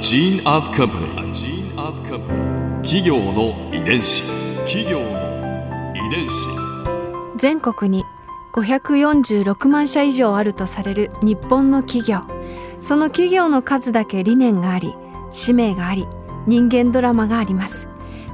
gene of company. A gene of company. 企業の遺伝子。企業の遺伝子。全国に546万社以上あるとされる日本の企業その企業の数だけ理念があり使命があり人間ドラマがあります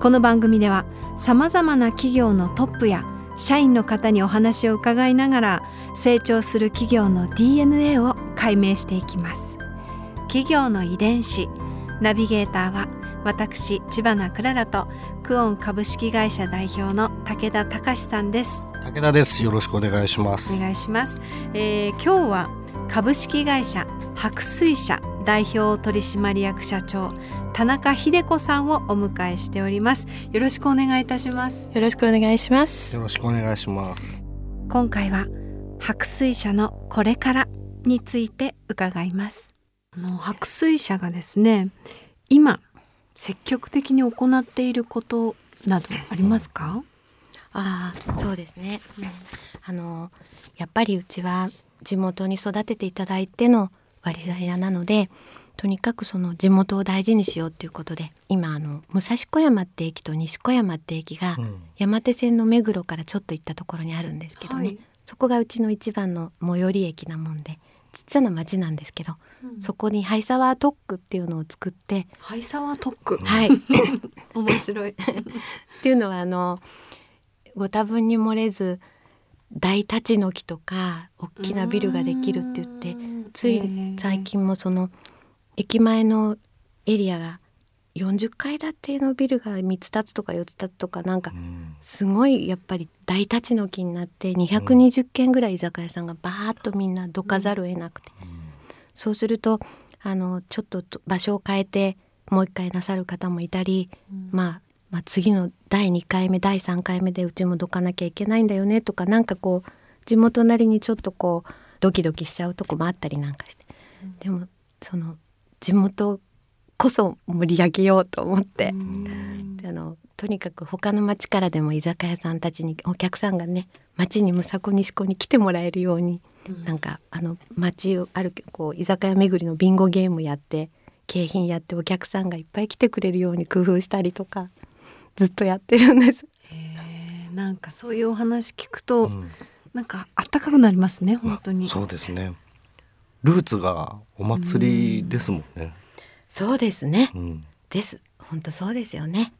この番組ではさまざまな企業のトップや社員の方にお話を伺いながら成長する企業の DNA を解明していきます企業の遺伝子。ナビゲーターは私千葉なクララとクオン株式会社代表の武田隆さんです。武田です。よろしくお願いします。お願いします、えー今日は株式会社白水社代表取締役社長田中秀子さんをお迎えしております。よろしくお願いいたします。よろしくお願いします。よろしくお願いします。今回は白水社のこれからについて伺いますあの白水社がですね今積極的に行っていることなどありますか、ああ、そうですね。あのやっぱりうちは地元に育てていただいての割り材屋なので、とにかくその地元を大事にしようということで、今あの武蔵小山って駅と西小山って駅がうん山手線の目黒からちょっと行ったところにあるんですけどね。はいそこがうちの一番の最寄り駅なもんで、ちっちゃな町なんですけど、そこにハイサワー特区っていうのを作って、ハイサワー特区はい。面白い。っていうのはあのご多分に漏れず大立ち退きとか大きなビルができるって言ってつい最近もその駅前のエリアが40階建てのビルが3つ建つとか4つ建つとかなんかうん。すごいやっぱり大立ち退きになって220軒ぐらい居酒屋さんがバーッとみんなどかざるを得なくて、そうするとあのちょっとと場所を変えてもう一回なさる方もいたり、まあ、まあ次の第2回目第3回目でうちもどかなきゃいけないんだよねとかなんかこう地元なりにちょっとこうドキドキしちゃうとこもあったりなんかして、でもその地元こそ盛り上げようと思って。であのとにかく他の町からでも居酒屋さんたちにお客さんがね町にむさこ西子に来てもらえるように、なんかあの町を歩くこう居酒屋巡りのビンゴゲームやって景品やってお客さんがいっぱい来てくれるように工夫したりとかずっとやってるんです。なんかそういうお話聞くと、うん。なんかあったかくなりますね本当に。そうですね。ルーツがお祭りですもんねそうですね、うん。です。本当そうですよね。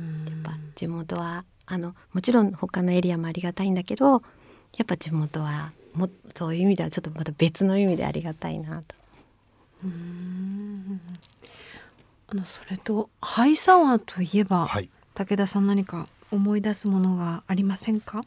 やっぱ地元はあのもちろん他のエリアもありがたいんだけどやっぱ地元はもそういう意味ではちょっとまた別の意味でありがたいなと。あのそれとハイサワーといえば、はい。武田さん何か思い出すものがありませんか？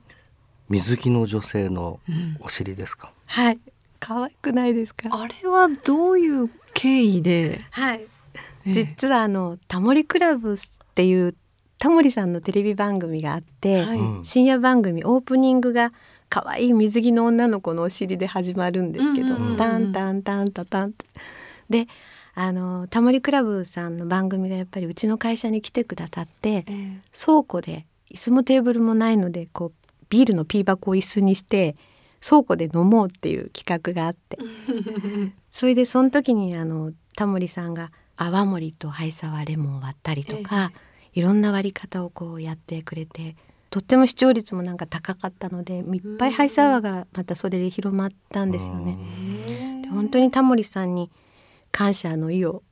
水着の女性のお尻ですか、はい。可愛くないですか？あれはどういう経緯で、はい。ええ。実はあのタモリクラブっていうタモリさんのテレビ番組があって、はい。うん。深夜番組オープニングが可愛い水着の女の子のお尻で始まるんですけど、うんうんタンタンタンタタンって。であのタモリクラブさんの番組がやっぱりうちの会社に来てくださってえ。倉庫で椅子もテーブルもないのでこうビールのピー箱を椅子にして倉庫で飲もうっていう企画があって。それでその時にあのタモリさんが泡盛とハイサワーレモンを割ったりとか、いろんな割り方をこうやってくれてとっても視聴率もなんか高かったのでいっぱいハイサワーがまたそれで広まったんですよね。で本当にタモリさんに感謝の意を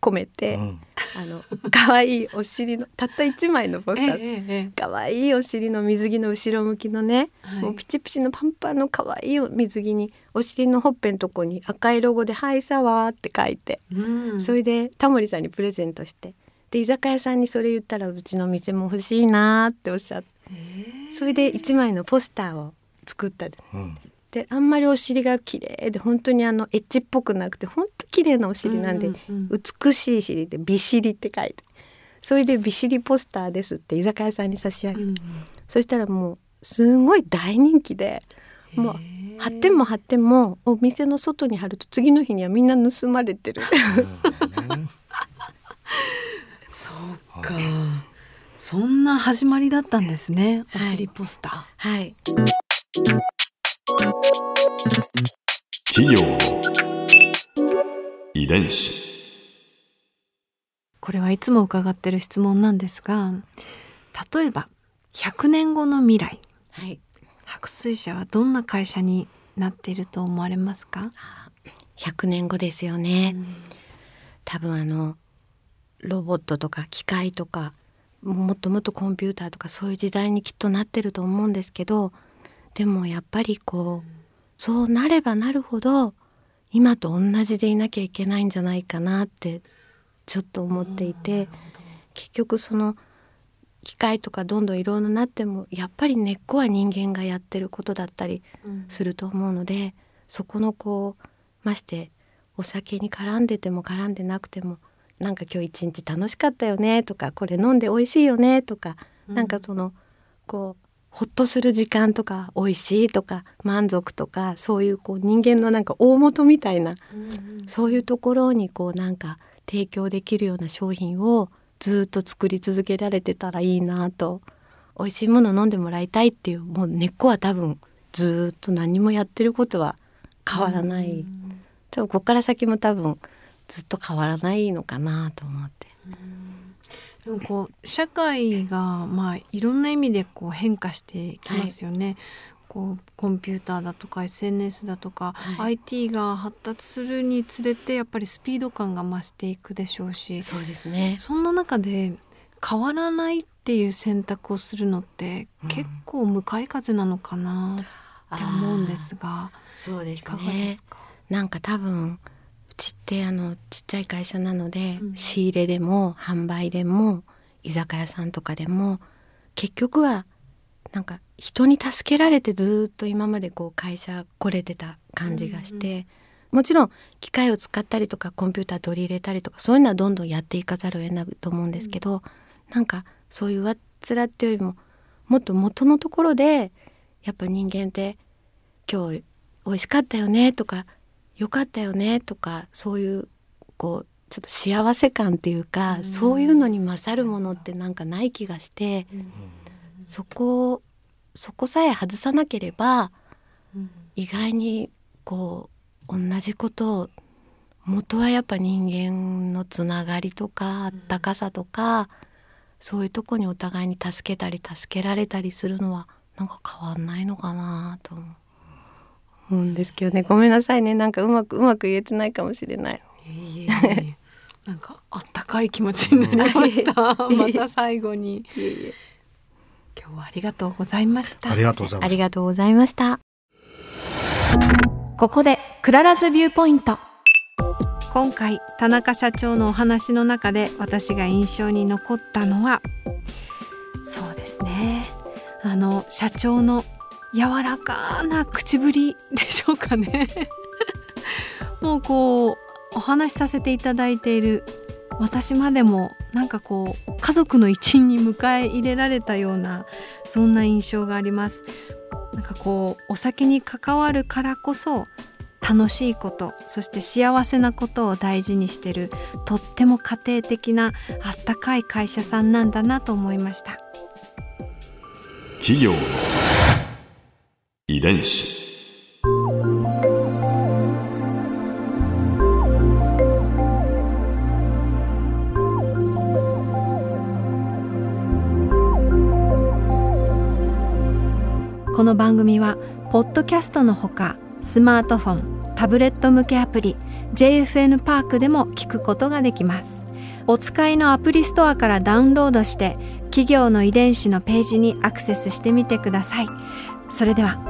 込めて、うん。あの可愛いお尻のたった一枚のポスター、えええ可愛いお尻の水着の後ろ向きのね、はい。もうピチピチのパンパンの可愛い水着にお尻のほっぺのとこに赤いロゴで「ハイサワー」って書いて、うん。それでタモリさんにプレゼントして。で居酒屋さんにそれ言ったらうちの店も欲しいなーっておっしゃって。それで一枚のポスターを作った。うんであんまりお尻が綺麗で本当にあのエッジっぽくなくて本当綺麗なお尻なんで、うんうん美しい尻で美尻って書いて。それで美尻ポスターですって居酒屋さんに差し上げて、うんそしたらもうすごい大人気でもう貼っても貼ってもお店の外に貼ると次の日にはみんな盗まれてる。そうか。そんな始まりだったんですねおはい。尻ポスター、はい企業の遺伝子。これはいつも伺ってる質問なんですが例えば100年後の未来。はい。白水社はどんな会社になっていると思われますか、100年後ですよね、多分あのロボットとか機械とかもっともっとコンピューターとかそういう時代にきっとなってると思うんですけどでもやっぱりこうそうなればなるほど今と同じでいなきゃいけないんじゃないかなってちょっと思っていて結局その機械とかどんどんいろいろなってもやっぱり根っこは人間がやってることだったりすると思うのでそこのこうましてお酒に絡んでても絡んでなくてもなんか今日一日楽しかったよねとかこれ飲んで美味しいよねとか、なんかそのこうほっとする時間とか美味しいとか満足とかそういうこう人間のなんか大元みたいな、そういうところにこうなんか提供できるような商品をずっと作り続けられてたらいいなと。美味しいもの飲んでもらいたいっていうもう根っこは多分ずっと何もやってることは変わらない、多分ここから先も多分ずっと変わらないのかなと思って。でもこう社会がまあいろんな意味でこう変化してきますよね。こうコンピューターだとか SNS だとか、はい IT が発達するにつれてやっぱりスピード感が増していくでしょうしそうですね。そんな中で変わらないっていう選択をするのってうん結構向かい風なのかなって思うんですが、そうですいかがでねす。か、なんか多分うちってあのちっちゃい会社なので、うん。仕入れでも販売でも居酒屋さんとかでも結局はなんか人に助けられてずっと今までこう会社来れてた感じがして、もちろん機械を使ったりとかコンピューター取り入れたりとかそういうのはどんどんやっていかざるを得ないと思うんですけど、なんかそういう上っ面っていうよりももっと元のところでやっぱ人間って今日美味しかったよねとか良かったよねとかそういうこうちょっと幸せ感っていうか、うん。そういうのに勝るものってなんかない気がして、そこそこさえ外さなければ意外にこう同じことを元はやっぱ人間のつながりとかあったかさとか、そういうとこにお互いに助けたり助けられたりするのはなんか変わんないのかなと思うんですけどね。ごめんなさいね。なんかうまくうまく言えてないかもしれない。いえいえいえ。なんかあったかい気持ちになりました。また最後に。今日はありがとうございました。ありがとうございますありがとうございました。ここでクララズビューポイント。今回田中社長のお話の中で私が印象に残ったのはそうですね。あの社長の柔らかな口ぶりでしょうかね。もうこうお話しさせていただいている私までもなんかこう家族の一員に迎え入れられたようなそんな印象があります。なんかこうお酒に関わるからこそ楽しいことそして幸せなことを大事にしてるとっても家庭的なあったかい会社さんなんだなと思いました。企業の遺伝子。この番組はポッドキャストのほかスマートフォンタブレット向けアプリ JFN パークでも聞くことができます。お使いのアプリストアからダウンロードして企業の遺伝子のページにアクセスしてみてください。それでは